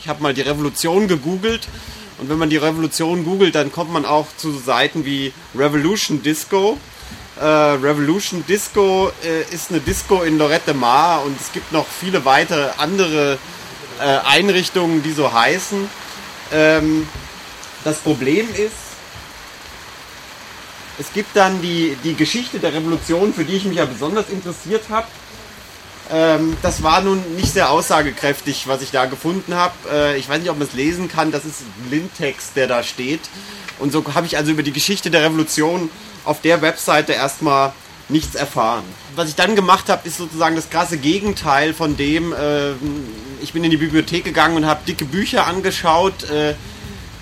Ich habe mal die Revolution gegoogelt und wenn man die Revolution googelt, dann kommt man auch zu Seiten wie Revolution Disco. Äh, Revolution Disco äh, ist eine Disco in Lorette Mar und es gibt noch viele weitere andere äh, Einrichtungen, die so heißen. Ähm, das Problem ist, es gibt dann die, die Geschichte der Revolution, für die ich mich ja besonders interessiert habe. Ähm, das war nun nicht sehr aussagekräftig, was ich da gefunden habe. Äh, ich weiß nicht, ob man es lesen kann. Das ist Blindtext, der da steht. Und so habe ich also über die Geschichte der Revolution auf der Webseite erstmal nichts erfahren. Was ich dann gemacht habe, ist sozusagen das krasse Gegenteil von dem. Äh, ich bin in die Bibliothek gegangen und habe dicke Bücher angeschaut. Äh,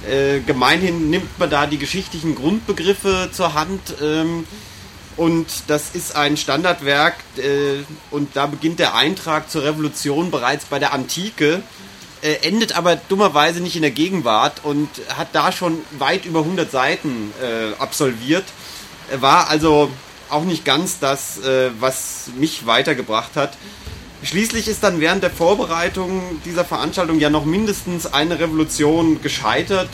äh, gemeinhin nimmt man da die geschichtlichen Grundbegriffe zur Hand. Ähm, und das ist ein Standardwerk äh, und da beginnt der Eintrag zur Revolution bereits bei der Antike, äh, endet aber dummerweise nicht in der Gegenwart und hat da schon weit über 100 Seiten äh, absolviert. War also auch nicht ganz das, äh, was mich weitergebracht hat. Schließlich ist dann während der Vorbereitung dieser Veranstaltung ja noch mindestens eine Revolution gescheitert.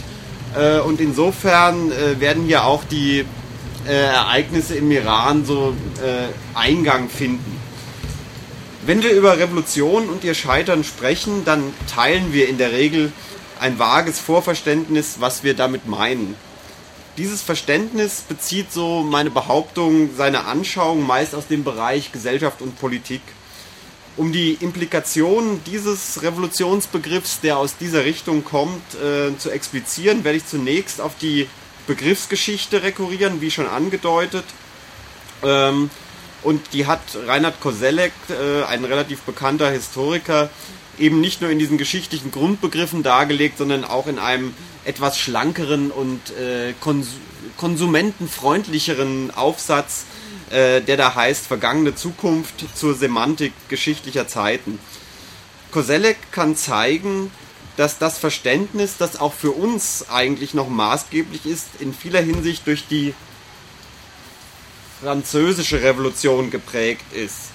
Äh, und insofern äh, werden hier auch die äh, Ereignisse im Iran so äh, Eingang finden. Wenn wir über Revolution und ihr Scheitern sprechen, dann teilen wir in der Regel ein vages Vorverständnis, was wir damit meinen. Dieses Verständnis bezieht so meine Behauptung seine Anschauung meist aus dem Bereich Gesellschaft und Politik. Um die Implikationen dieses Revolutionsbegriffs, der aus dieser Richtung kommt, äh, zu explizieren, werde ich zunächst auf die Begriffsgeschichte rekurrieren, wie schon angedeutet. Ähm, und die hat Reinhard Koselleck, äh, ein relativ bekannter Historiker, eben nicht nur in diesen geschichtlichen Grundbegriffen dargelegt, sondern auch in einem etwas schlankeren und äh, kons konsumentenfreundlicheren Aufsatz, äh, der da heißt Vergangene Zukunft zur Semantik geschichtlicher Zeiten. Koselleck kann zeigen, dass das Verständnis, das auch für uns eigentlich noch maßgeblich ist, in vieler Hinsicht durch die französische Revolution geprägt ist.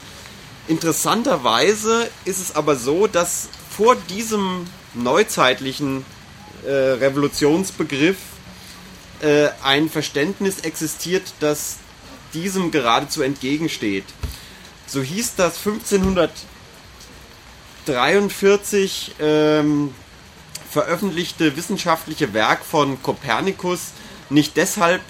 Interessanterweise ist es aber so, dass vor diesem neuzeitlichen äh, Revolutionsbegriff äh, ein Verständnis existiert, das diesem geradezu entgegensteht. So hieß das 1543 ähm, veröffentlichte wissenschaftliche Werk von Kopernikus nicht deshalb,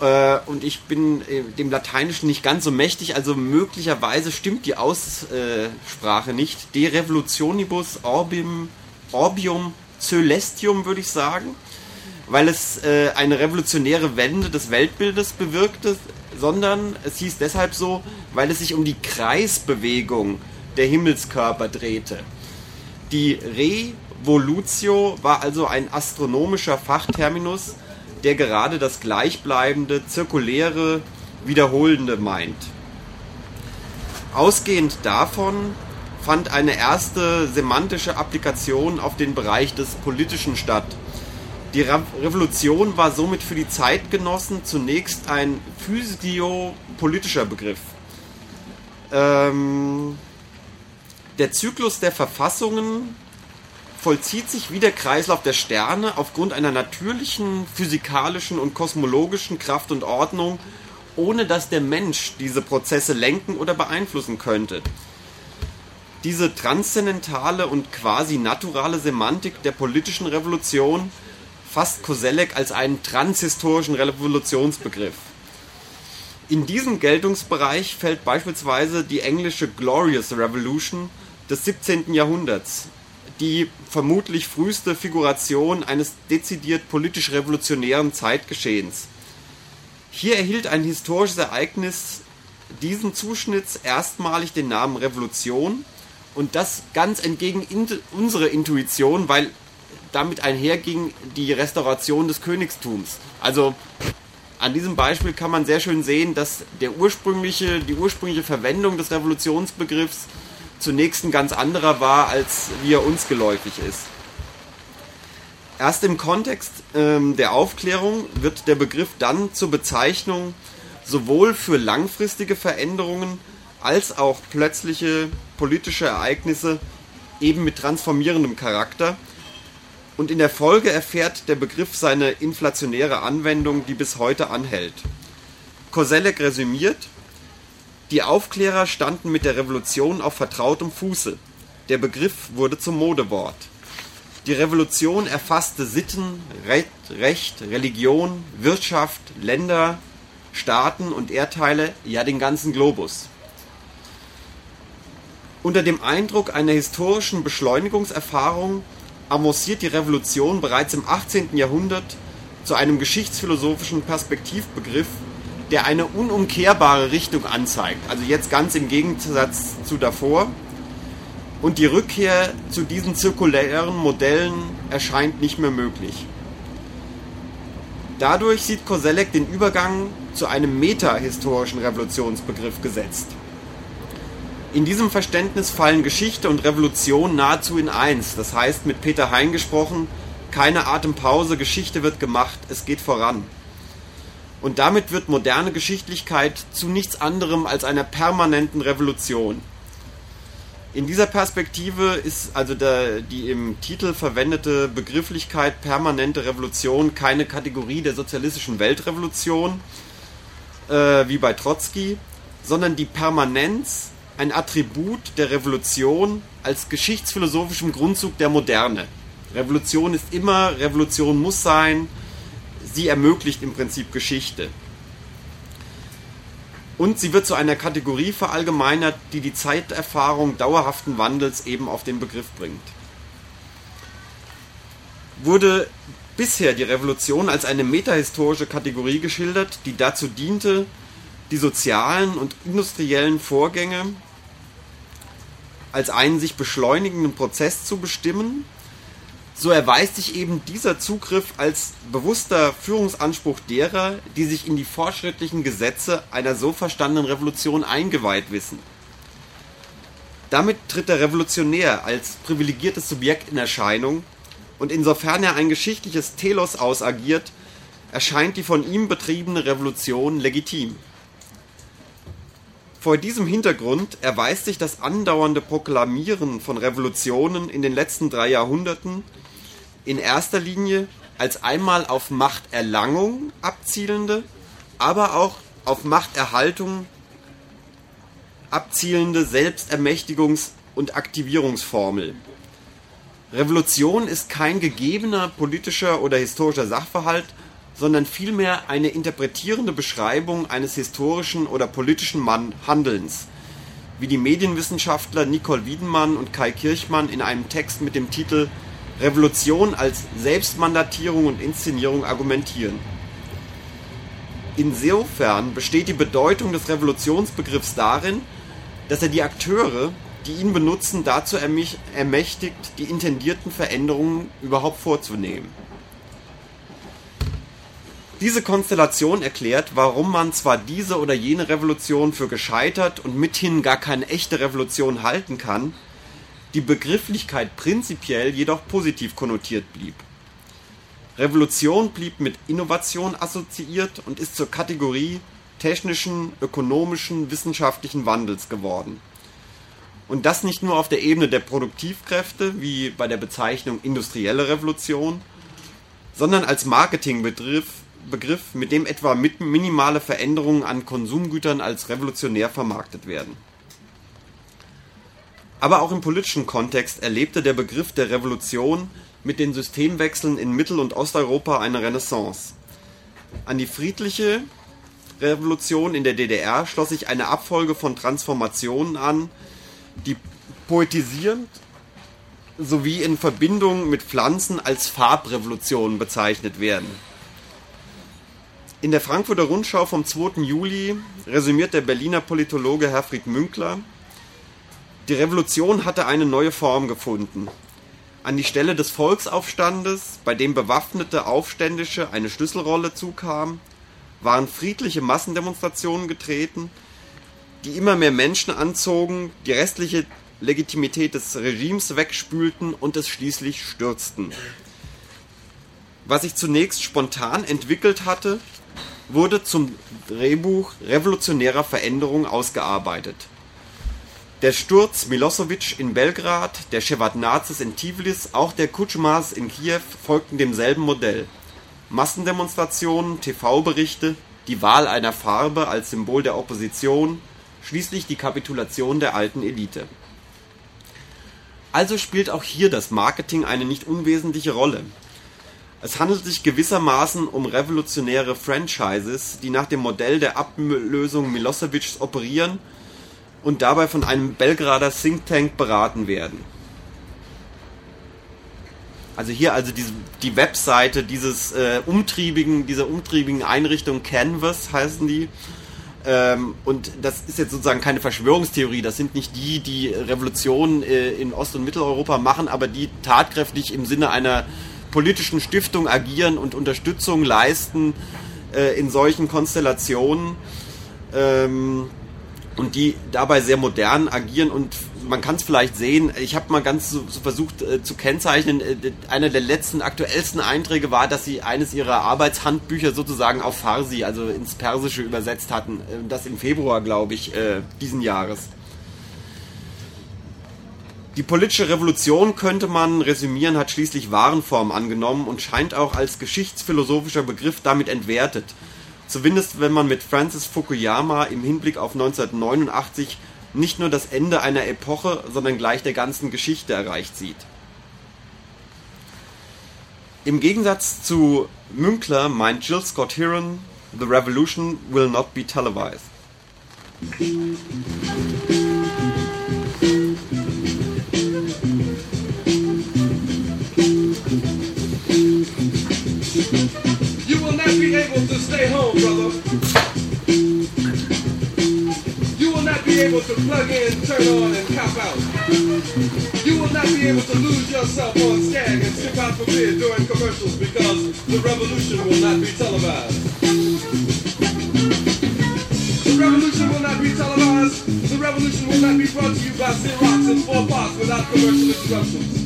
äh, und ich bin äh, dem Lateinischen nicht ganz so mächtig, also möglicherweise stimmt die Aussprache nicht. De Revolutionibus Orbium, Orbium Celestium, würde ich sagen, weil es äh, eine revolutionäre Wende des Weltbildes bewirkte, sondern es hieß deshalb so, weil es sich um die Kreisbewegung der Himmelskörper drehte. Die Revolutio war also ein astronomischer Fachterminus, der gerade das gleichbleibende, zirkuläre, wiederholende meint. Ausgehend davon fand eine erste semantische Applikation auf den Bereich des Politischen statt. Die Revolution war somit für die Zeitgenossen zunächst ein physiopolitischer Begriff. Ähm, der Zyklus der Verfassungen vollzieht sich wie der Kreislauf der Sterne aufgrund einer natürlichen physikalischen und kosmologischen Kraft und Ordnung, ohne dass der Mensch diese Prozesse lenken oder beeinflussen könnte. Diese transzendentale und quasi naturale Semantik der politischen Revolution fasst Koselleck als einen transhistorischen Revolutionsbegriff. In diesen Geltungsbereich fällt beispielsweise die englische Glorious Revolution des 17. Jahrhunderts, die vermutlich früheste Figuration eines dezidiert politisch-revolutionären Zeitgeschehens. Hier erhielt ein historisches Ereignis diesen Zuschnitts erstmalig den Namen Revolution und das ganz entgegen unserer Intuition, weil damit einherging die Restauration des Königstums. Also an diesem Beispiel kann man sehr schön sehen, dass der ursprüngliche, die ursprüngliche Verwendung des Revolutionsbegriffs zunächst ein ganz anderer war, als wie er uns geläufig ist. Erst im Kontext ähm, der Aufklärung wird der Begriff dann zur Bezeichnung sowohl für langfristige Veränderungen als auch plötzliche politische Ereignisse eben mit transformierendem Charakter. Und in der Folge erfährt der Begriff seine inflationäre Anwendung, die bis heute anhält. Koselleck resümiert, die Aufklärer standen mit der Revolution auf vertrautem Fuße. Der Begriff wurde zum Modewort. Die Revolution erfasste Sitten, Recht, Religion, Wirtschaft, Länder, Staaten und Erdteile, ja den ganzen Globus. Unter dem Eindruck einer historischen Beschleunigungserfahrung avanciert die Revolution bereits im 18. Jahrhundert zu einem geschichtsphilosophischen Perspektivbegriff, der eine unumkehrbare Richtung anzeigt. Also jetzt ganz im Gegensatz zu davor. Und die Rückkehr zu diesen zirkulären Modellen erscheint nicht mehr möglich. Dadurch sieht Koselleck den Übergang zu einem metahistorischen Revolutionsbegriff gesetzt. In diesem Verständnis fallen Geschichte und Revolution nahezu in eins. Das heißt, mit Peter Hein gesprochen, keine Atempause, Geschichte wird gemacht, es geht voran. Und damit wird moderne Geschichtlichkeit zu nichts anderem als einer permanenten Revolution. In dieser Perspektive ist also der, die im Titel verwendete Begrifflichkeit permanente Revolution keine Kategorie der sozialistischen Weltrevolution, äh, wie bei Trotzki, sondern die Permanenz ein Attribut der Revolution als geschichtsphilosophischen Grundzug der Moderne. Revolution ist immer, Revolution muss sein, sie ermöglicht im Prinzip Geschichte. Und sie wird zu einer Kategorie verallgemeinert, die die Zeiterfahrung dauerhaften Wandels eben auf den Begriff bringt. Wurde bisher die Revolution als eine metahistorische Kategorie geschildert, die dazu diente, die sozialen und industriellen Vorgänge als einen sich beschleunigenden Prozess zu bestimmen, so erweist sich eben dieser Zugriff als bewusster Führungsanspruch derer, die sich in die fortschrittlichen Gesetze einer so verstandenen Revolution eingeweiht wissen. Damit tritt der Revolutionär als privilegiertes Subjekt in Erscheinung und insofern er ein geschichtliches Telos ausagiert, erscheint die von ihm betriebene Revolution legitim. Vor diesem Hintergrund erweist sich das andauernde Proklamieren von Revolutionen in den letzten drei Jahrhunderten in erster Linie als einmal auf Machterlangung abzielende, aber auch auf Machterhaltung abzielende Selbstermächtigungs- und Aktivierungsformel. Revolution ist kein gegebener politischer oder historischer Sachverhalt, sondern vielmehr eine interpretierende Beschreibung eines historischen oder politischen Handelns, wie die Medienwissenschaftler Nicole Wiedenmann und Kai Kirchmann in einem Text mit dem Titel Revolution als Selbstmandatierung und Inszenierung argumentieren. Insofern besteht die Bedeutung des Revolutionsbegriffs darin, dass er die Akteure, die ihn benutzen, dazu ermächtigt, die intendierten Veränderungen überhaupt vorzunehmen. Diese Konstellation erklärt, warum man zwar diese oder jene Revolution für gescheitert und mithin gar keine echte Revolution halten kann, die Begrifflichkeit prinzipiell jedoch positiv konnotiert blieb. Revolution blieb mit Innovation assoziiert und ist zur Kategorie technischen, ökonomischen, wissenschaftlichen Wandels geworden. Und das nicht nur auf der Ebene der Produktivkräfte, wie bei der Bezeichnung industrielle Revolution, sondern als Marketingbegriff Begriff, mit dem etwa minimale Veränderungen an Konsumgütern als revolutionär vermarktet werden. Aber auch im politischen Kontext erlebte der Begriff der Revolution mit den Systemwechseln in Mittel- und Osteuropa eine Renaissance. An die friedliche Revolution in der DDR schloss sich eine Abfolge von Transformationen an, die poetisierend sowie in Verbindung mit Pflanzen als Farbrevolution bezeichnet werden. In der Frankfurter Rundschau vom 2. Juli resümiert der Berliner Politologe Herfried Münkler, die Revolution hatte eine neue Form gefunden. An die Stelle des Volksaufstandes, bei dem bewaffnete Aufständische eine Schlüsselrolle zukamen, waren friedliche Massendemonstrationen getreten, die immer mehr Menschen anzogen, die restliche Legitimität des Regimes wegspülten und es schließlich stürzten. Was sich zunächst spontan entwickelt hatte, wurde zum Drehbuch revolutionärer Veränderung ausgearbeitet. Der Sturz Milosevic in Belgrad, der Shevardnadzes in Tivlis, auch der Kutschmas in Kiew folgten demselben Modell. Massendemonstrationen, TV-Berichte, die Wahl einer Farbe als Symbol der Opposition, schließlich die Kapitulation der alten Elite. Also spielt auch hier das Marketing eine nicht unwesentliche Rolle. Es handelt sich gewissermaßen um revolutionäre Franchises, die nach dem Modell der Ablösung Milosevics operieren und dabei von einem Belgrader Think Tank beraten werden. Also hier also die, die Webseite dieses äh, umtriebigen, dieser umtriebigen Einrichtung Canvas heißen die. Ähm, und das ist jetzt sozusagen keine Verschwörungstheorie. Das sind nicht die, die Revolutionen äh, in Ost- und Mitteleuropa machen, aber die tatkräftig im Sinne einer politischen Stiftung agieren und Unterstützung leisten äh, in solchen Konstellationen. Ähm, und die dabei sehr modern agieren und man kann es vielleicht sehen, ich habe mal ganz so, so versucht äh, zu kennzeichnen, äh, einer der letzten aktuellsten Einträge war, dass sie eines ihrer Arbeitshandbücher sozusagen auf Farsi, also ins Persische übersetzt hatten, äh, das im Februar, glaube ich, äh, diesen Jahres. Die politische Revolution könnte man resümieren, hat schließlich Warenform angenommen und scheint auch als geschichtsphilosophischer Begriff damit entwertet. Zumindest wenn man mit Francis Fukuyama im Hinblick auf 1989 nicht nur das Ende einer Epoche, sondern gleich der ganzen Geschichte erreicht sieht. Im Gegensatz zu Münkler meint Jill Scott Heron, The Revolution will not be televised. To stay home, brother. You will not be able to plug in, turn on, and cop out. You will not be able to lose yourself on Skag and sip out for beer during commercials because the revolution will not be televised. The revolution will not be televised. The revolution will not be brought to you by Xerox in four parts without commercial interruptions.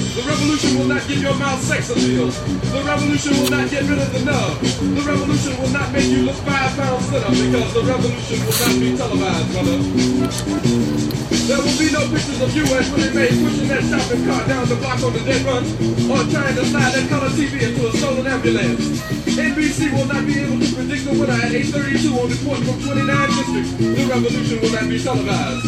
The revolution will not give your mouth sex appeal. The revolution will not get rid of the nub. The revolution will not make you look five pounds thinner because the revolution will not be televised, brother. There will be no pictures of you as Willie Mae pushing that shopping cart down the block on the dead run or trying to slide that color TV into a stolen ambulance. NBC will not be able to predict the winner at 8.32 on report from 29 districts. The revolution will not be televised.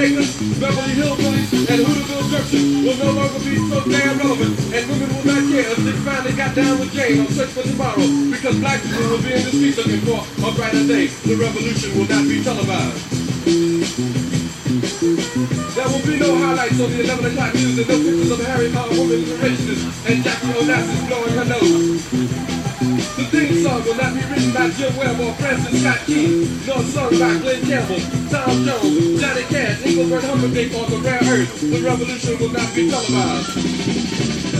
Acres, Beverly Hillbillies, and Hooterville Junction will no longer be so damn relevant, and women will not care if they finally got down with Jane on Search for Tomorrow, because black people will be in the streets looking for a brighter day. The revolution will not be televised. There will be no highlights on the 11 o'clock news and no pictures of Harry Potter woman racist and Jackie Onassis blowing her nose. The theme song will not be written by Jim Webb or Francis Scott Key, nor sung by Glenn Campbell, Tom Jones, Johnny Cash, Engelbert Humperdinck, or the Rare Earth. The revolution will not be televised.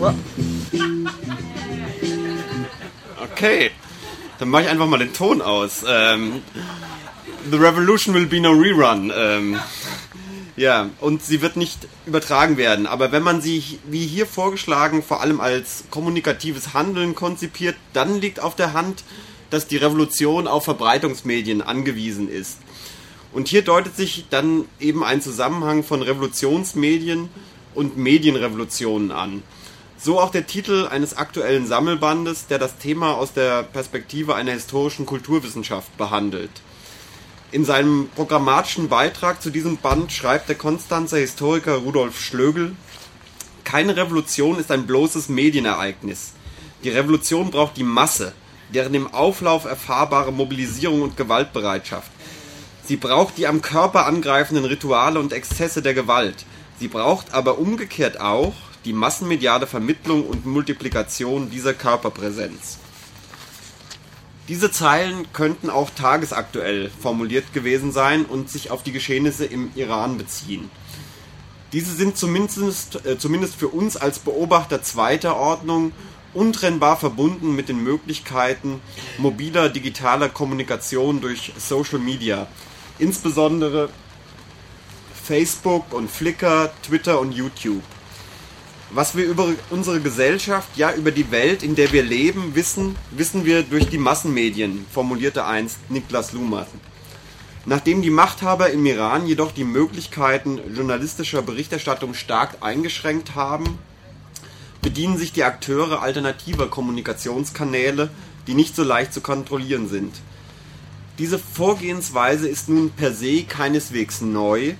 Okay, dann mache ich einfach mal den Ton aus. Ähm, The Revolution will be no rerun. Ähm, ja, und sie wird nicht übertragen werden. Aber wenn man sie, wie hier vorgeschlagen, vor allem als kommunikatives Handeln konzipiert, dann liegt auf der Hand, dass die Revolution auf Verbreitungsmedien angewiesen ist. Und hier deutet sich dann eben ein Zusammenhang von Revolutionsmedien und Medienrevolutionen an. So auch der Titel eines aktuellen Sammelbandes, der das Thema aus der Perspektive einer historischen Kulturwissenschaft behandelt. In seinem programmatischen Beitrag zu diesem Band schreibt der Konstanzer Historiker Rudolf Schlögel, keine Revolution ist ein bloßes Medienereignis. Die Revolution braucht die Masse, deren im Auflauf erfahrbare Mobilisierung und Gewaltbereitschaft. Sie braucht die am Körper angreifenden Rituale und Exzesse der Gewalt. Sie braucht aber umgekehrt auch die massenmediale Vermittlung und Multiplikation dieser Körperpräsenz. Diese Zeilen könnten auch tagesaktuell formuliert gewesen sein und sich auf die Geschehnisse im Iran beziehen. Diese sind zumindest, äh, zumindest für uns als Beobachter zweiter Ordnung untrennbar verbunden mit den Möglichkeiten mobiler digitaler Kommunikation durch Social Media, insbesondere Facebook und Flickr, Twitter und YouTube. Was wir über unsere Gesellschaft, ja über die Welt, in der wir leben, wissen, wissen wir durch die Massenmedien, formulierte einst Niklas Luhmann. Nachdem die Machthaber im Iran jedoch die Möglichkeiten journalistischer Berichterstattung stark eingeschränkt haben, bedienen sich die Akteure alternativer Kommunikationskanäle, die nicht so leicht zu kontrollieren sind. Diese Vorgehensweise ist nun per se keineswegs neu,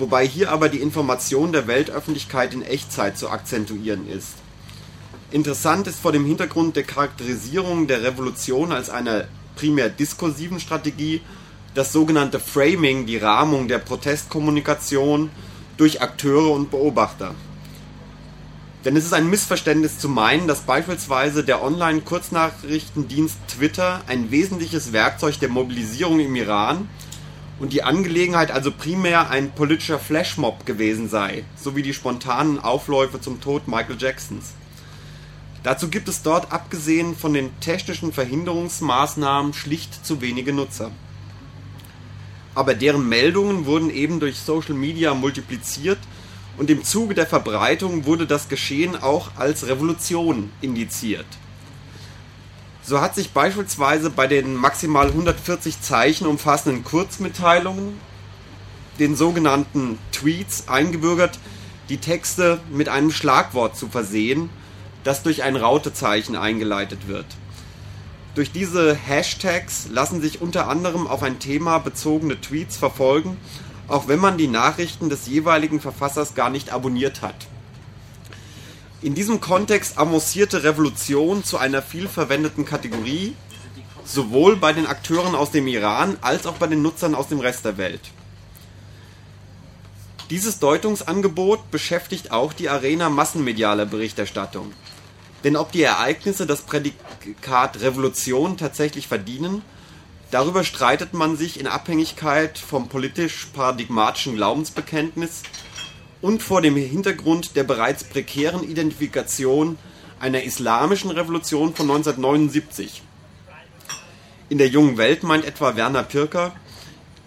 wobei hier aber die Information der Weltöffentlichkeit in Echtzeit zu akzentuieren ist. Interessant ist vor dem Hintergrund der Charakterisierung der Revolution als einer primär diskursiven Strategie das sogenannte Framing, die Rahmung der Protestkommunikation durch Akteure und Beobachter. Denn es ist ein Missverständnis zu meinen, dass beispielsweise der Online-Kurznachrichtendienst Twitter ein wesentliches Werkzeug der Mobilisierung im Iran und die Angelegenheit also primär ein politischer Flashmob gewesen sei, sowie die spontanen Aufläufe zum Tod Michael Jacksons. Dazu gibt es dort abgesehen von den technischen Verhinderungsmaßnahmen schlicht zu wenige Nutzer. Aber deren Meldungen wurden eben durch Social Media multipliziert und im Zuge der Verbreitung wurde das Geschehen auch als Revolution indiziert. So hat sich beispielsweise bei den maximal 140 Zeichen umfassenden Kurzmitteilungen, den sogenannten Tweets, eingebürgert, die Texte mit einem Schlagwort zu versehen, das durch ein Rautezeichen eingeleitet wird. Durch diese Hashtags lassen sich unter anderem auf ein Thema bezogene Tweets verfolgen auch wenn man die Nachrichten des jeweiligen Verfassers gar nicht abonniert hat. In diesem Kontext avancierte Revolution zu einer vielverwendeten Kategorie, sowohl bei den Akteuren aus dem Iran als auch bei den Nutzern aus dem Rest der Welt. Dieses Deutungsangebot beschäftigt auch die Arena massenmedialer Berichterstattung. Denn ob die Ereignisse das Prädikat Revolution tatsächlich verdienen, Darüber streitet man sich in Abhängigkeit vom politisch-paradigmatischen Glaubensbekenntnis und vor dem Hintergrund der bereits prekären Identifikation einer islamischen Revolution von 1979. In der jungen Welt meint etwa Werner Pirker,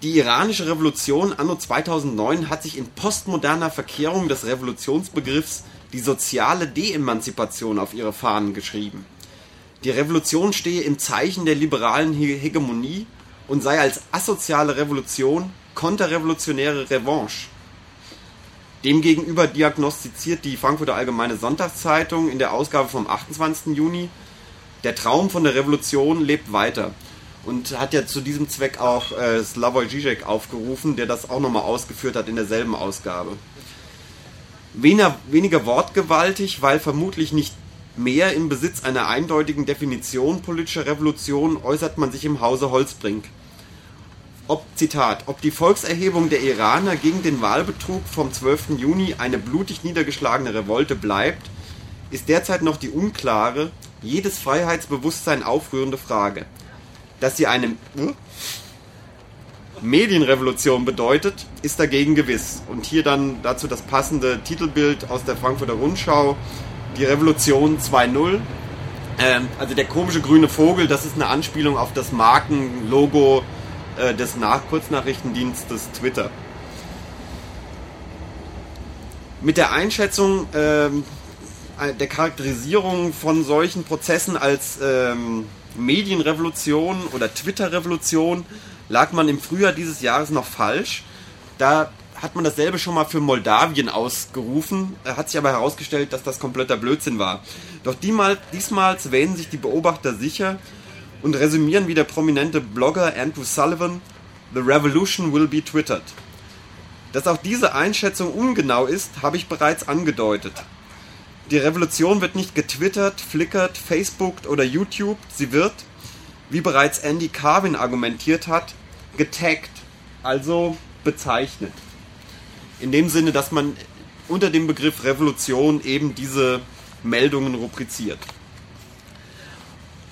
die iranische Revolution anno 2009 hat sich in postmoderner Verkehrung des Revolutionsbegriffs die soziale Deemanzipation auf ihre Fahnen geschrieben. Die Revolution stehe im Zeichen der liberalen Hegemonie und sei als asoziale Revolution konterrevolutionäre Revanche. Demgegenüber diagnostiziert die Frankfurter Allgemeine Sonntagszeitung in der Ausgabe vom 28. Juni, der Traum von der Revolution lebt weiter und hat ja zu diesem Zweck auch äh, Slavoj Žižek aufgerufen, der das auch nochmal ausgeführt hat in derselben Ausgabe. Weniger, weniger wortgewaltig, weil vermutlich nicht mehr im Besitz einer eindeutigen Definition politischer Revolution äußert man sich im Hause Holzbrink. Ob, Zitat, ob die Volkserhebung der Iraner gegen den Wahlbetrug vom 12. Juni eine blutig niedergeschlagene Revolte bleibt, ist derzeit noch die unklare, jedes Freiheitsbewusstsein aufrührende Frage. Dass sie eine äh, Medienrevolution bedeutet, ist dagegen gewiss. Und hier dann dazu das passende Titelbild aus der Frankfurter Rundschau die Revolution 2.0. Ähm, also der komische grüne Vogel, das ist eine Anspielung auf das Markenlogo äh, des Nach Kurznachrichtendienstes Twitter. Mit der Einschätzung ähm, der Charakterisierung von solchen Prozessen als ähm, Medienrevolution oder Twitter-Revolution lag man im Frühjahr dieses Jahres noch falsch. Da hat man dasselbe schon mal für Moldawien ausgerufen, hat sich aber herausgestellt, dass das kompletter Blödsinn war. Doch diesmal, diesmal wähnen sich die Beobachter sicher und resümieren wie der prominente Blogger Andrew Sullivan, The Revolution will be twittered. Dass auch diese Einschätzung ungenau ist, habe ich bereits angedeutet. Die Revolution wird nicht getwittert, flickert, facebookt oder youtubed, sie wird, wie bereits Andy Carvin argumentiert hat, getaggt, also bezeichnet. In dem Sinne, dass man unter dem Begriff Revolution eben diese Meldungen rubriziert.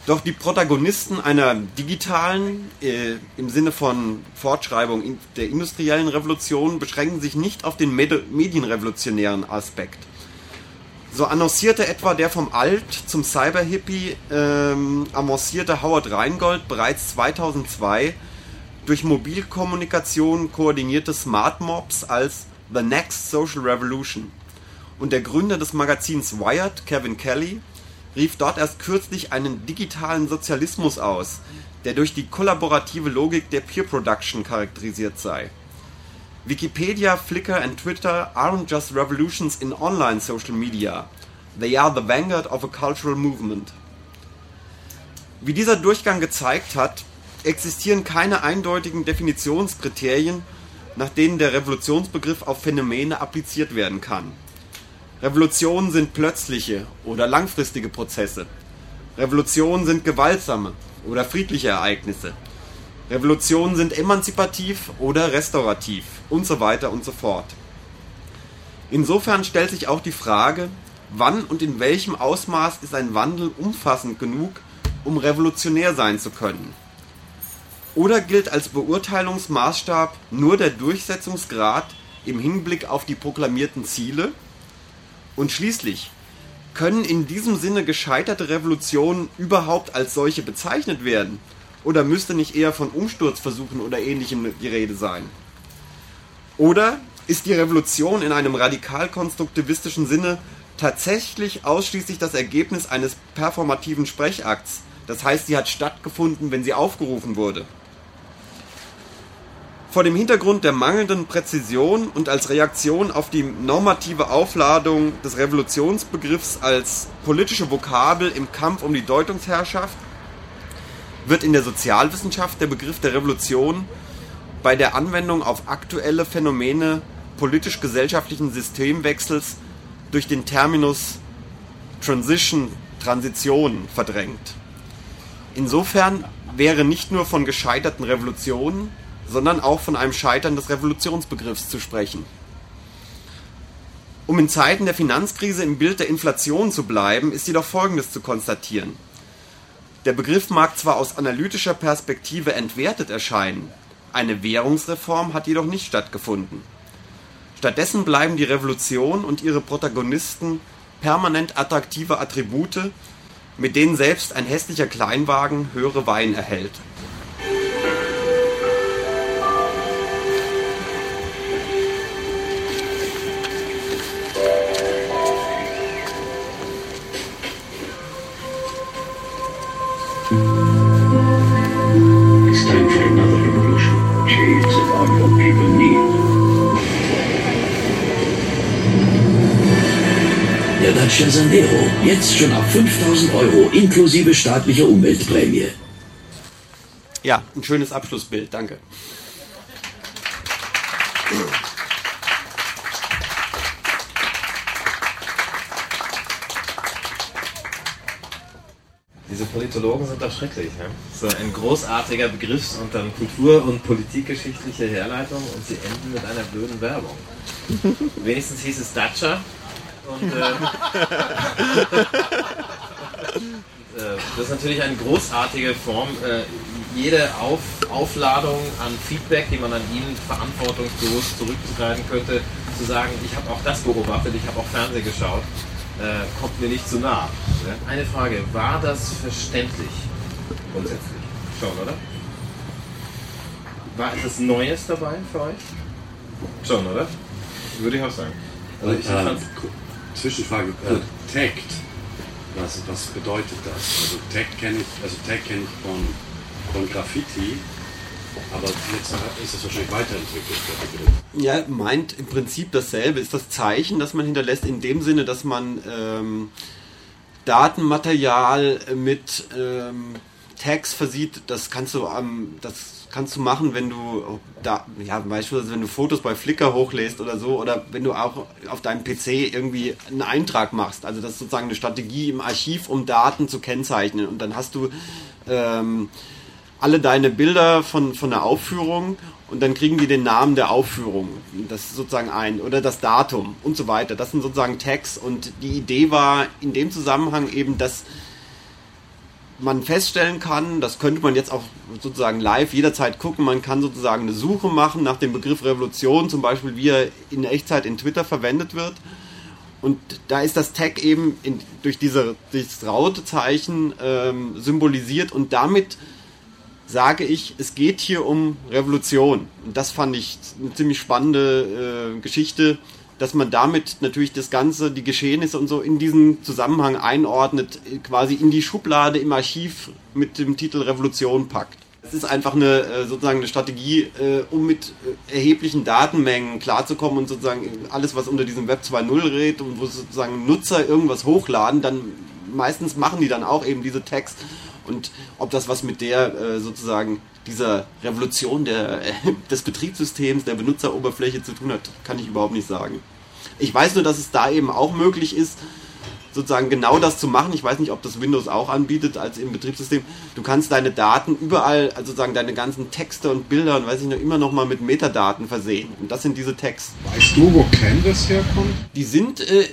Doch die Protagonisten einer digitalen, äh, im Sinne von Fortschreibung der industriellen Revolution, beschränken sich nicht auf den Med medienrevolutionären Aspekt. So annoncierte etwa der vom Alt zum Cyber-Hippie ähm, avancierte Howard Rheingold bereits 2002 durch Mobilkommunikation koordinierte Smart Mobs als The Next Social Revolution. Und der Gründer des Magazins Wired, Kevin Kelly, rief dort erst kürzlich einen digitalen Sozialismus aus, der durch die kollaborative Logik der Peer Production charakterisiert sei. Wikipedia, Flickr and Twitter aren't just revolutions in online social media. They are the vanguard of a cultural movement. Wie dieser Durchgang gezeigt hat, existieren keine eindeutigen Definitionskriterien, nach denen der Revolutionsbegriff auf Phänomene appliziert werden kann. Revolutionen sind plötzliche oder langfristige Prozesse. Revolutionen sind gewaltsame oder friedliche Ereignisse. Revolutionen sind emanzipativ oder restaurativ und so weiter und so fort. Insofern stellt sich auch die Frage, wann und in welchem Ausmaß ist ein Wandel umfassend genug, um revolutionär sein zu können. Oder gilt als Beurteilungsmaßstab nur der Durchsetzungsgrad im Hinblick auf die proklamierten Ziele? Und schließlich, können in diesem Sinne gescheiterte Revolutionen überhaupt als solche bezeichnet werden? Oder müsste nicht eher von Umsturzversuchen oder ähnlichem die Rede sein? Oder ist die Revolution in einem radikal-konstruktivistischen Sinne tatsächlich ausschließlich das Ergebnis eines performativen Sprechakts? Das heißt, sie hat stattgefunden, wenn sie aufgerufen wurde. Vor dem Hintergrund der mangelnden Präzision und als Reaktion auf die normative Aufladung des Revolutionsbegriffs als politische Vokabel im Kampf um die Deutungsherrschaft wird in der Sozialwissenschaft der Begriff der Revolution bei der Anwendung auf aktuelle Phänomene politisch-gesellschaftlichen Systemwechsels durch den Terminus Transition, Transition verdrängt. Insofern wäre nicht nur von gescheiterten Revolutionen, sondern auch von einem Scheitern des Revolutionsbegriffs zu sprechen. Um in Zeiten der Finanzkrise im Bild der Inflation zu bleiben, ist jedoch Folgendes zu konstatieren. Der Begriff mag zwar aus analytischer Perspektive entwertet erscheinen, eine Währungsreform hat jedoch nicht stattgefunden. Stattdessen bleiben die Revolution und ihre Protagonisten permanent attraktive Attribute, mit denen selbst ein hässlicher Kleinwagen höhere Wein erhält. Der Dacia Sandero, jetzt schon ab 5000 Euro inklusive staatlicher Umweltprämie. Ja, ein schönes Abschlussbild, danke. Diese Politologen sind doch schrecklich. Ne? So ein großartiger Begriffs- und dann Kultur- und politikgeschichtliche Herleitung und sie enden mit einer blöden Werbung. Wenigstens hieß es Dacia. Und, äh, äh, das ist natürlich eine großartige Form. Äh, jede Auf Aufladung an Feedback, die man an ihnen verantwortungsbewusst zurückzugreifen könnte, zu sagen, ich habe auch das beobachtet, ich habe auch Fernsehen geschaut, äh, kommt mir nicht zu nah. Eine Frage, war das verständlich grundsätzlich? Schon, oder? War etwas Neues dabei für euch? Schon, oder? Würde ich auch sagen. Also ich Ähm, fand's Zwischenfrage, äh, tagged. Was, was bedeutet das? Also Tag kenne ich, also Tag kenne ich von, von Graffiti, aber jetzt ist es wahrscheinlich weiterentwickelt. Ja, meint im Prinzip dasselbe. Ist das Zeichen, das man hinterlässt, in dem Sinne, dass man ähm, Datenmaterial mit ähm, Tags versieht. Das kannst du am, das kannst du machen, wenn du da, ja, beispielsweise wenn du Fotos bei Flickr hochlädst oder so, oder wenn du auch auf deinem PC irgendwie einen Eintrag machst. Also das ist sozusagen eine Strategie im Archiv, um Daten zu kennzeichnen. Und dann hast du ähm, alle deine Bilder von, von der Aufführung und dann kriegen die den Namen der Aufführung. Das ist sozusagen ein, oder das Datum und so weiter. Das sind sozusagen Tags und die Idee war in dem Zusammenhang eben, dass man feststellen kann, das könnte man jetzt auch sozusagen live jederzeit gucken, man kann sozusagen eine Suche machen nach dem Begriff Revolution, zum Beispiel wie er in Echtzeit in Twitter verwendet wird. Und da ist das Tag eben in, durch diese, dieses Rautezeichen ähm, symbolisiert und damit sage ich, es geht hier um Revolution. Und das fand ich eine ziemlich spannende äh, Geschichte, dass man damit natürlich das Ganze, die Geschehnisse und so in diesen Zusammenhang einordnet, quasi in die Schublade im Archiv mit dem Titel Revolution packt. Es ist einfach eine äh, sozusagen eine Strategie, äh, um mit äh, erheblichen Datenmengen klarzukommen und sozusagen alles, was unter diesem Web 2.0 redet und wo sozusagen Nutzer irgendwas hochladen, dann meistens machen die dann auch eben diese Tags und ob das was mit der sozusagen dieser Revolution der, des Betriebssystems, der Benutzeroberfläche zu tun hat, kann ich überhaupt nicht sagen. Ich weiß nur, dass es da eben auch möglich ist, sozusagen genau das zu machen. Ich weiß nicht, ob das Windows auch anbietet als im Betriebssystem. Du kannst deine Daten überall, also sozusagen deine ganzen Texte und Bilder und weiß ich noch, immer noch mal mit Metadaten versehen. Und das sind diese Tags. Weißt du, wo Canvas herkommt? Die sind äh,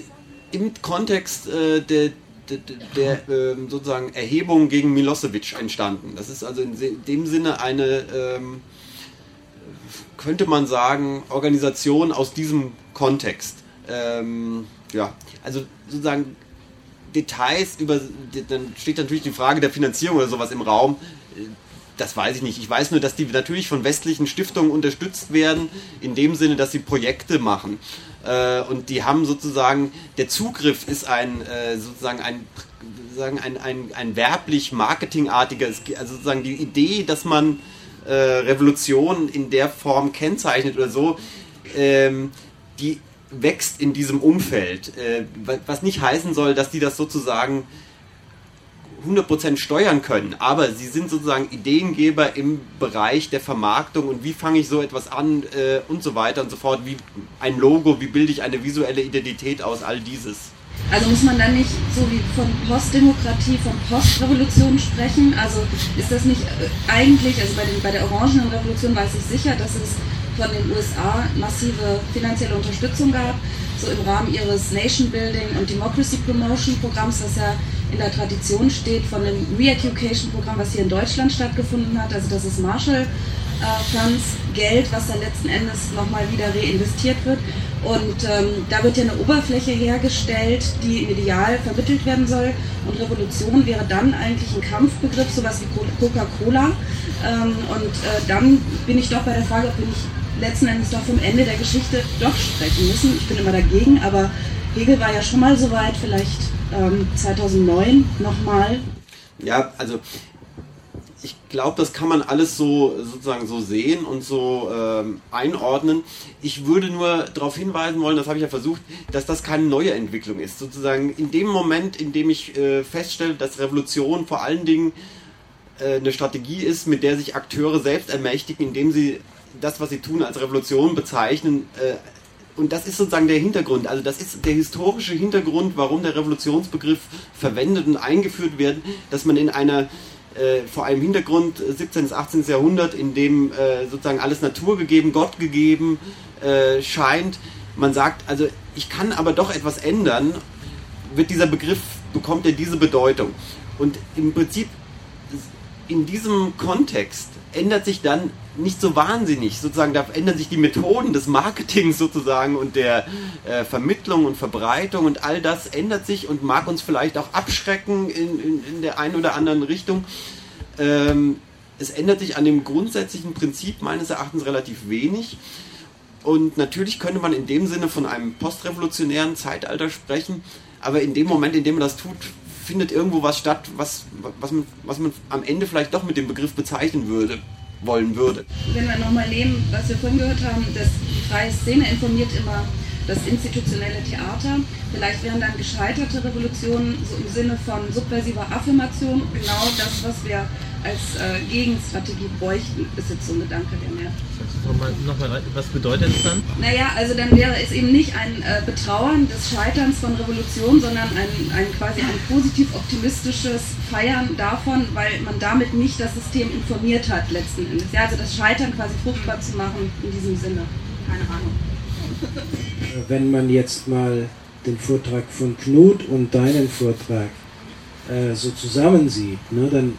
im Kontext äh, der, der, der äh, sozusagen Erhebung gegen Milosevic entstanden. Das ist also in dem Sinne eine, ähm, könnte man sagen, Organisation aus diesem Kontext. Ähm, ja, also sozusagen Details über, dann steht natürlich die Frage der Finanzierung oder sowas im Raum. Das weiß ich nicht. Ich weiß nur, dass die natürlich von westlichen Stiftungen unterstützt werden, in dem Sinne, dass sie Projekte machen. Äh, und die haben sozusagen, der Zugriff ist ein, äh, sozusagen ein, sozusagen ein, ein, ein werblich marketingartiger, also sozusagen die Idee, dass man äh, Revolution in der Form kennzeichnet oder so, ähm, die wächst in diesem Umfeld. Äh, was nicht heißen soll, dass die das sozusagen 100% steuern können, aber sie sind sozusagen Ideengeber im Bereich der Vermarktung und wie fange ich so etwas an äh, und so weiter und so fort, wie ein Logo, wie bilde ich eine visuelle Identität aus, all dieses. Also muss man dann nicht so wie von Postdemokratie, von Postrevolution sprechen? Also ist das nicht äh, eigentlich, also bei, den, bei der Orangenen Revolution weiß ich sicher, dass es von den USA massive finanzielle Unterstützung gab, so im Rahmen ihres Nation Building und Democracy Promotion Programms, das ja in der Tradition steht von dem Re-Education Programm, was hier in Deutschland stattgefunden hat. Also das ist Marshall äh, Funds Geld, was dann letzten Endes nochmal wieder reinvestiert wird. Und ähm, da wird ja eine Oberfläche hergestellt, die medial vermittelt werden soll. Und Revolution wäre dann eigentlich ein Kampfbegriff, sowas wie Coca-Cola. Ähm, und äh, dann bin ich doch bei der Frage, ob wir nicht letzten Endes doch vom Ende der Geschichte doch sprechen müssen. Ich bin immer dagegen, aber Hegel war ja schon mal so weit, vielleicht ähm, 2009 nochmal. Ja, also ich glaube, das kann man alles so sozusagen so sehen und so ähm, einordnen. Ich würde nur darauf hinweisen wollen, das habe ich ja versucht, dass das keine neue Entwicklung ist. Sozusagen in dem Moment, in dem ich äh, feststelle, dass Revolution vor allen Dingen äh, eine Strategie ist, mit der sich Akteure selbst ermächtigen, indem sie das, was sie tun, als Revolution bezeichnen. Äh, und das ist sozusagen der Hintergrund. Also das ist der historische Hintergrund, warum der Revolutionsbegriff verwendet und eingeführt wird, dass man in einer äh, vor einem Hintergrund 17. bis 18. Jahrhundert, in dem äh, sozusagen alles naturgegeben, Gott gegeben äh, scheint. Man sagt, also ich kann aber doch etwas ändern, wird dieser Begriff, bekommt er diese Bedeutung. Und im Prinzip in diesem Kontext ändert sich dann nicht so wahnsinnig. Sozusagen, da ändern sich die Methoden des Marketings sozusagen und der äh, Vermittlung und Verbreitung und all das ändert sich und mag uns vielleicht auch abschrecken in, in, in der einen oder anderen Richtung. Ähm, es ändert sich an dem grundsätzlichen Prinzip meines Erachtens relativ wenig. Und natürlich könnte man in dem Sinne von einem postrevolutionären Zeitalter sprechen, aber in dem Moment, in dem man das tut, findet irgendwo was statt, was, was, man, was man am Ende vielleicht doch mit dem Begriff bezeichnen würde, wollen würde. Wenn wir nochmal nehmen, was wir vorhin gehört haben, dass die freie Szene informiert immer das institutionelle Theater. Vielleicht wären dann gescheiterte Revolutionen so im Sinne von subversiver Affirmation genau das, was wir als äh, Gegenstrategie bräuchten, ist jetzt so ein Gedanke, der mir. Nochmal, nochmal, was bedeutet es dann? Naja, also dann wäre es eben nicht ein äh, Betrauern des Scheiterns von Revolution, sondern ein, ein quasi ein positiv optimistisches Feiern davon, weil man damit nicht das System informiert hat letzten Endes. Ja, also das Scheitern quasi fruchtbar zu machen in diesem Sinne. Keine Ahnung. Wenn man jetzt mal den Vortrag von Knut und deinen Vortrag äh, so zusammensieht, ne, dann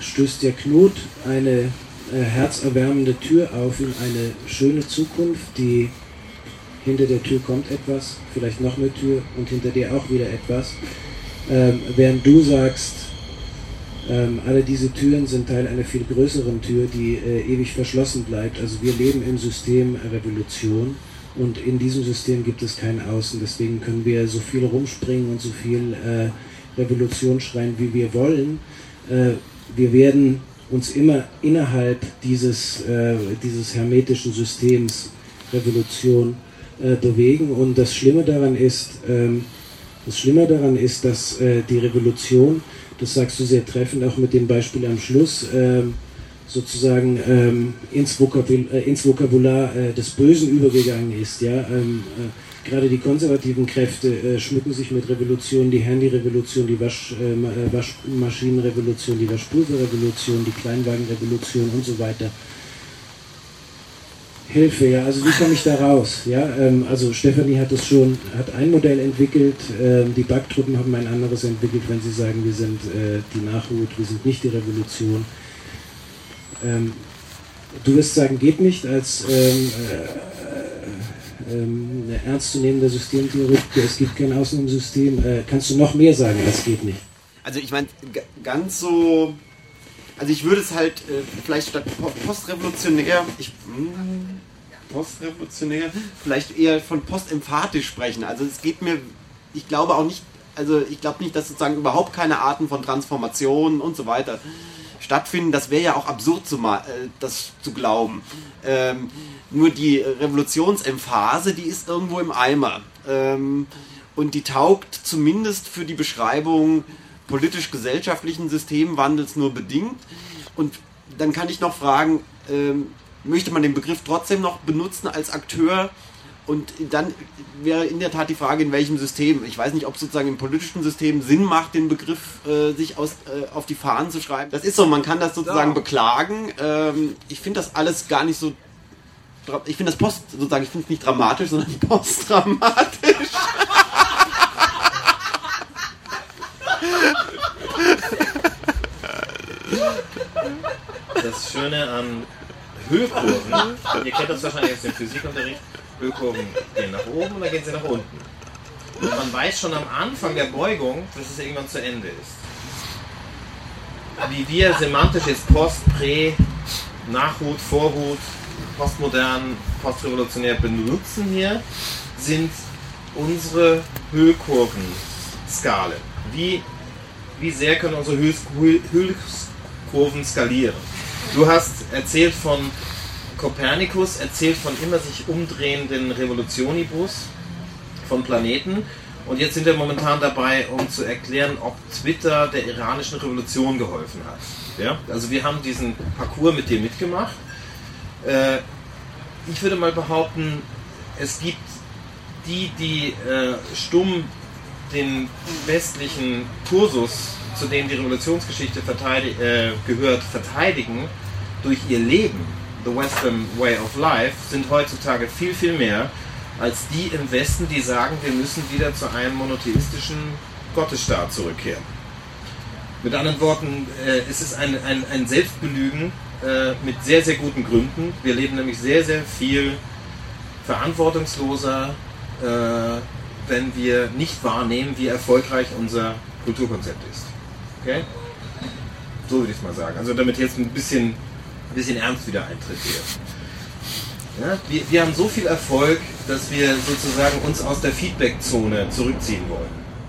stößt der Knut eine äh, herzerwärmende Tür auf in eine schöne Zukunft, die hinter der Tür kommt etwas, vielleicht noch eine Tür und hinter der auch wieder etwas. Ähm, während du sagst, ähm, alle diese Türen sind Teil einer viel größeren Tür, die äh, ewig verschlossen bleibt. Also wir leben im System Revolution und in diesem System gibt es kein Außen. Deswegen können wir so viel rumspringen und so viel äh, Revolution schreien, wie wir wollen. Äh, wir werden uns immer innerhalb dieses, äh, dieses hermetischen Systems Revolution äh, bewegen. Und das Schlimme daran ist, ähm, das Schlimme daran ist, dass äh, die Revolution, das sagst du sehr treffend, auch mit dem Beispiel am Schluss, ähm, sozusagen ähm, ins, Vokabul äh, ins Vokabular äh, des Bösen übergegangen ist. Ja? Ähm, äh, gerade die konservativen Kräfte äh, schmücken sich mit Revolutionen, die Handy-Revolution, die Wasch, äh, äh, Waschmaschinenrevolution, die Waschpulverrevolution, die Kleinwagenrevolution und so weiter. Hilfe, ja, also wie komme ich da raus? Ja, ähm, also Stefanie hat es schon, hat ein Modell entwickelt, ähm, die Backtruppen haben ein anderes entwickelt, wenn sie sagen, wir sind äh, die Nachhut, wir sind nicht die Revolution. Ähm, du wirst sagen, geht nicht als ähm, äh, ähm, eine ernstzunehmende Systemtheorie, es gibt kein Außen im System. Äh, kannst du noch mehr sagen, als geht nicht? Also ich meine, ganz so also ich würde es halt äh, vielleicht statt postrevolutionär, ich, hm, postrevolutionär, vielleicht eher von postemphatisch sprechen. Also es geht mir, ich glaube auch nicht, also ich glaube nicht, dass sozusagen überhaupt keine Arten von Transformationen und so weiter stattfinden. Das wäre ja auch absurd, zu äh, das zu glauben. Ähm, nur die Revolutionsemphase, die ist irgendwo im Eimer. Ähm, und die taugt zumindest für die Beschreibung politisch-gesellschaftlichen Systemwandels nur bedingt. Und dann kann ich noch fragen, ähm, möchte man den Begriff trotzdem noch benutzen als Akteur? Und dann wäre in der Tat die Frage, in welchem System. Ich weiß nicht, ob sozusagen im politischen System Sinn macht, den Begriff äh, sich aus, äh, auf die Fahnen zu schreiben. Das ist so, man kann das sozusagen ja. beklagen. Ähm, ich finde das alles gar nicht so. Ich finde das Post, sozusagen, ich finde es nicht dramatisch, sondern postdramatisch. Das Schöne an Höhekurven, ihr kennt das wahrscheinlich aus dem Physikunterricht, Höhekurven gehen nach oben und dann gehen sie nach unten. Und man weiß schon am Anfang der Beugung, dass es irgendwann zu Ende ist. Wie wir semantisch jetzt Post, Prä, Nachhut, Vorhut, postmodern, postrevolutionär benutzen hier, sind unsere Höhekurvenskalen. Wie wie sehr können unsere Höchstkurven skalieren. Du hast erzählt von Kopernikus, erzählt von immer sich umdrehenden Revolutionibus von Planeten. Und jetzt sind wir momentan dabei, um zu erklären, ob Twitter der iranischen Revolution geholfen hat. Ja? Also wir haben diesen Parcours mit dir mitgemacht. Äh, ich würde mal behaupten, es gibt die, die äh, stumm den westlichen Kursus, zu dem die Revolutionsgeschichte verteidig äh, gehört, verteidigen, durch ihr Leben, the Western Way of Life, sind heutzutage viel, viel mehr als die im Westen, die sagen, wir müssen wieder zu einem monotheistischen Gottesstaat zurückkehren. Mit anderen Worten, äh, es ist ein, ein, ein Selbstbelügen äh, mit sehr, sehr guten Gründen. Wir leben nämlich sehr, sehr viel verantwortungsloser, äh, wenn wir nicht wahrnehmen, wie erfolgreich unser Kulturkonzept ist. Okay? So würde ich es mal sagen. Also damit jetzt ein bisschen, ein bisschen Ernst wieder eintritt hier. Ja, wir, wir haben so viel Erfolg, dass wir sozusagen uns aus der Feedback-Zone zurückziehen wollen.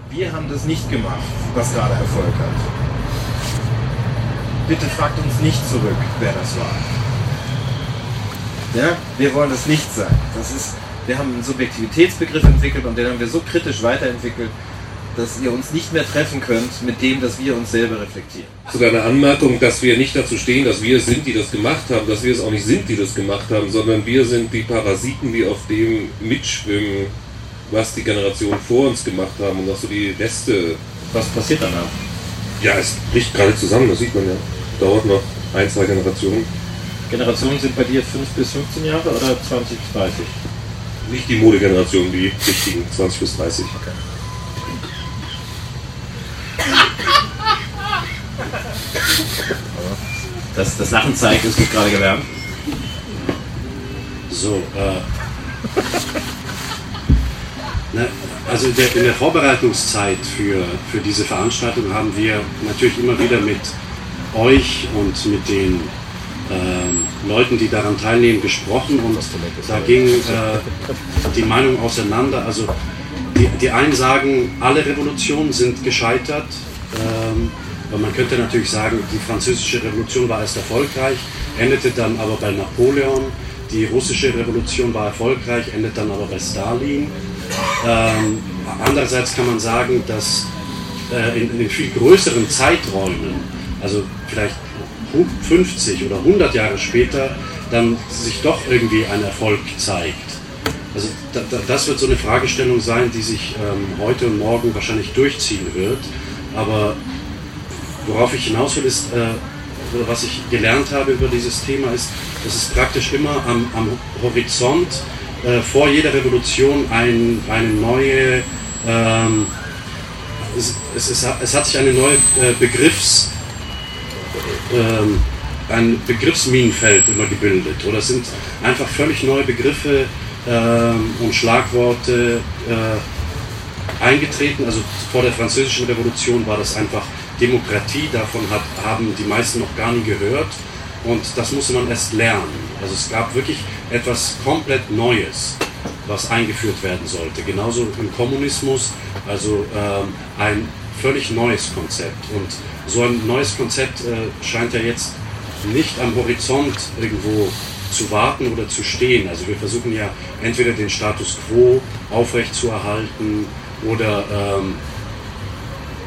Wir haben das nicht gemacht, was gerade Erfolg hat. Bitte fragt uns nicht zurück, wer das war. Ja, wir wollen es nicht sein. Das ist, wir haben einen Subjektivitätsbegriff entwickelt und den haben wir so kritisch weiterentwickelt, dass ihr uns nicht mehr treffen könnt mit dem, dass wir uns selber reflektieren. Sogar eine Anmerkung, dass wir nicht dazu stehen, dass wir es sind, die das gemacht haben, dass wir es auch nicht sind, die das gemacht haben, sondern wir sind die Parasiten, die auf dem mitschwimmen, was die Generationen vor uns gemacht haben und dass so die Reste. Was passiert danach? Ja, es bricht gerade zusammen, das sieht man ja. Dauert noch ein, zwei Generationen. Generationen sind bei dir 5 bis 15 Jahre oder 20 bis 30? Nicht die Modegeneration, die richtigen 20 bis 30. Okay. Das, das Lachen zeigt, es wird gerade gewärmt. So, äh. Ne, also in der, in der Vorbereitungszeit für, für diese Veranstaltung haben wir natürlich immer wieder mit euch und mit den ähm, Leuten, die daran teilnehmen, gesprochen und da ging äh, die Meinung auseinander. Also die, die einen sagen, alle Revolutionen sind gescheitert. Ähm, aber man könnte natürlich sagen, die französische Revolution war erst erfolgreich, endete dann aber bei Napoleon. Die russische Revolution war erfolgreich, endet dann aber bei Stalin. Ähm, andererseits kann man sagen, dass äh, in, in viel größeren Zeiträumen, also vielleicht 50 oder 100 Jahre später, dann sich doch irgendwie ein Erfolg zeigt. Also da, da, das wird so eine Fragestellung sein, die sich ähm, heute und morgen wahrscheinlich durchziehen wird. Aber worauf ich hinaus will, ist, äh, was ich gelernt habe über dieses Thema, ist, dass es praktisch immer am, am Horizont äh, vor jeder Revolution ein, eine neue, ähm, es, es, es, es, hat sich eine neue äh, Begriffs, ähm, ein Begriffsminenfeld immer gebildet. Oder es sind einfach völlig neue Begriffe ähm, und Schlagworte äh, eingetreten. Also vor der Französischen Revolution war das einfach Demokratie, davon hat, haben die meisten noch gar nie gehört. Und das musste man erst lernen. Also es gab wirklich etwas komplett Neues, was eingeführt werden sollte. Genauso im Kommunismus, also ähm, ein völlig neues Konzept. Und so ein neues Konzept äh, scheint ja jetzt nicht am Horizont irgendwo zu warten oder zu stehen. Also wir versuchen ja entweder den Status quo aufrechtzuerhalten oder ähm,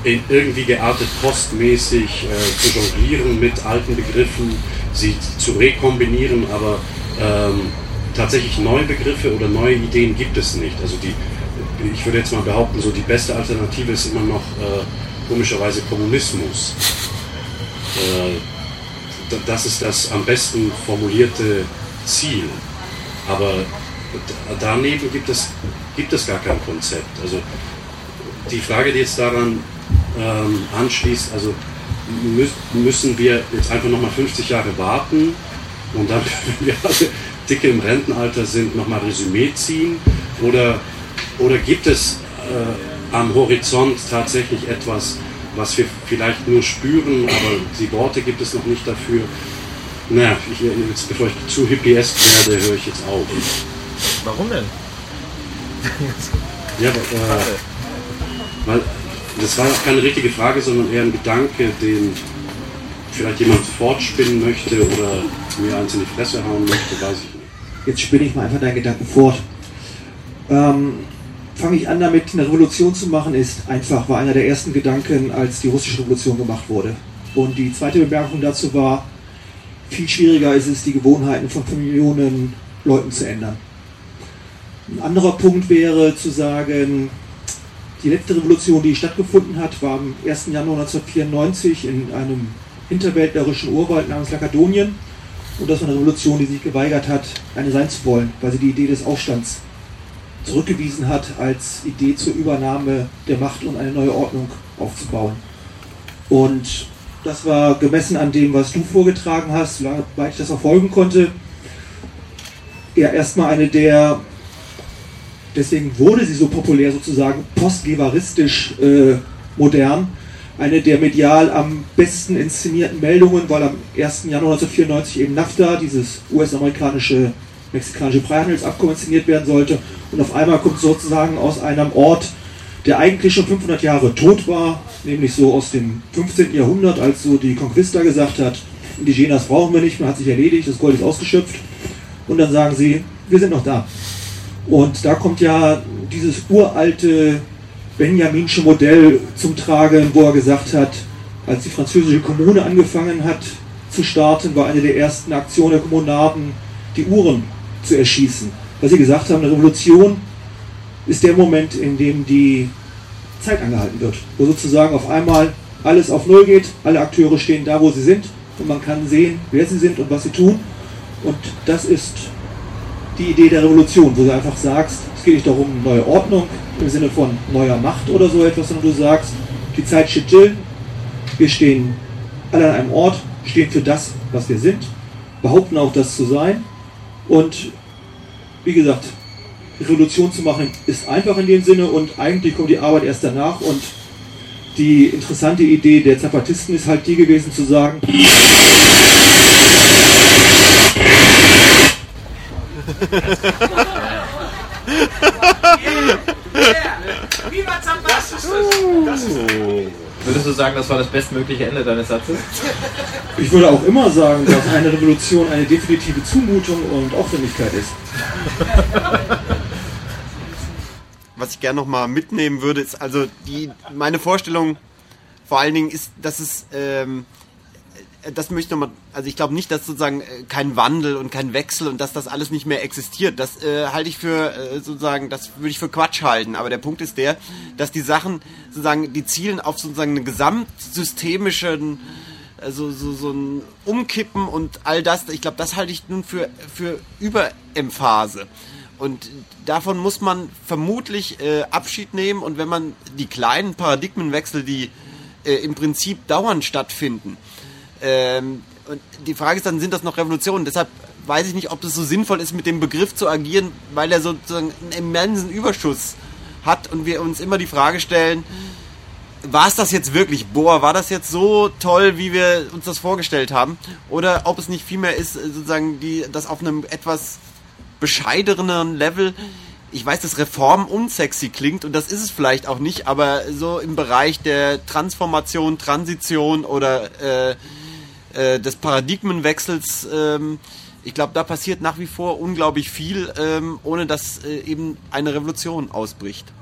irgendwie geartet postmäßig äh, zu jonglieren mit alten Begriffen, sie zu rekombinieren, aber ähm, tatsächlich neue Begriffe oder neue Ideen gibt es nicht. Also die, ich würde jetzt mal behaupten, so die beste Alternative ist immer noch äh, komischerweise Kommunismus. Äh, das ist das am besten formulierte Ziel. Aber daneben gibt es, gibt es gar kein Konzept. Also die Frage, die jetzt daran ähm, anschließt, also müssen wir jetzt einfach nochmal 50 Jahre warten und dann, wenn wir alle dicke im Rentenalter sind, nochmal Resümee ziehen? Oder, oder gibt es äh, am Horizont tatsächlich etwas, was wir vielleicht nur spüren, aber die Worte gibt es noch nicht dafür? Naja, ich, jetzt, bevor ich zu hippiesk werde, höre ich jetzt auf. Warum denn? ja, aber, äh, weil das war auch keine richtige Frage, sondern eher ein Gedanke, den vielleicht jemand fortspinnen möchte oder mir eins in die Fresse hauen möchte, weiß ich nicht. Jetzt spinne ich mal einfach deinen Gedanken fort. Ähm, Fange ich an damit, eine Revolution zu machen, ist einfach, war einer der ersten Gedanken, als die russische Revolution gemacht wurde. Und die zweite Bemerkung dazu war, viel schwieriger ist es, die Gewohnheiten von Millionen Leuten zu ändern. Ein anderer Punkt wäre zu sagen, die letzte Revolution, die stattgefunden hat, war am 1. Januar 1994 in einem interweltlerischen Urwald namens Lakadonien. Und das war eine Revolution, die sich geweigert hat, eine sein zu wollen, weil sie die Idee des Aufstands zurückgewiesen hat als Idee zur Übernahme der Macht und eine neue Ordnung aufzubauen. Und das war gemessen an dem, was du vorgetragen hast, soweit ich das verfolgen konnte, ja erstmal eine der deswegen wurde sie so populär sozusagen postgevaristisch äh, modern. Eine der medial am besten inszenierten Meldungen, weil am 1. Januar 1994 eben NAFTA, dieses US-amerikanische mexikanische Freihandelsabkommen inszeniert werden sollte. Und auf einmal kommt sozusagen aus einem Ort der eigentlich schon 500 Jahre tot war, nämlich so aus dem 15. Jahrhundert, als so die Conquista gesagt hat, Indigenas brauchen wir nicht mehr, hat sich erledigt, das Gold ist ausgeschöpft. Und dann sagen sie, wir sind noch da. Und da kommt ja dieses uralte Benjaminsche Modell zum Tragen, wo er gesagt hat, als die französische Kommune angefangen hat zu starten, war eine der ersten Aktionen der Kommunaden, die Uhren zu erschießen. Weil sie gesagt haben, eine Revolution ist der Moment, in dem die Zeit angehalten wird. Wo sozusagen auf einmal alles auf Null geht, alle Akteure stehen da, wo sie sind und man kann sehen, wer sie sind und was sie tun. Und das ist die Idee der Revolution, wo du einfach sagst, es geht nicht darum, neue Ordnung im Sinne von neuer Macht oder so etwas, sondern du sagst, die Zeit steht still, wir stehen alle an einem Ort, stehen für das, was wir sind, behaupten auch das zu sein. Und wie gesagt, Revolution zu machen ist einfach in dem Sinne und eigentlich kommt die Arbeit erst danach und die interessante Idee der Zapatisten ist halt die gewesen zu sagen, Würdest du sagen, das war das bestmögliche Ende deines Satzes? Ich würde auch immer sagen, dass eine Revolution eine definitive Zumutung und Aufwendigkeit ist. Was ich gerne nochmal mitnehmen würde, ist also die, meine Vorstellung vor allen Dingen ist, dass es, ähm, das möchte ich nochmal, also ich glaube nicht, dass sozusagen äh, kein Wandel und kein Wechsel und dass das alles nicht mehr existiert. Das äh, halte ich für äh, sozusagen, das würde ich für Quatsch halten. Aber der Punkt ist der, dass die Sachen sozusagen, die zielen auf sozusagen einen gesamtsystemischen also so, so ein Umkippen und all das, ich glaube, das halte ich nun für, für Überemphase. Und davon muss man vermutlich äh, Abschied nehmen und wenn man die kleinen Paradigmenwechsel, die äh, im Prinzip dauernd stattfinden, ähm, und die Frage ist dann, sind das noch Revolutionen? Deshalb weiß ich nicht, ob es so sinnvoll ist, mit dem Begriff zu agieren, weil er sozusagen einen immensen Überschuss hat und wir uns immer die Frage stellen, war es das jetzt wirklich? Boah, war das jetzt so toll, wie wir uns das vorgestellt haben? Oder ob es nicht vielmehr ist, sozusagen, die, das auf einem etwas bescheideren Level. Ich weiß, dass Reform unsexy klingt und das ist es vielleicht auch nicht, aber so im Bereich der Transformation, Transition oder äh, äh, des Paradigmenwechsels, ähm, ich glaube, da passiert nach wie vor unglaublich viel, ähm, ohne dass äh, eben eine Revolution ausbricht.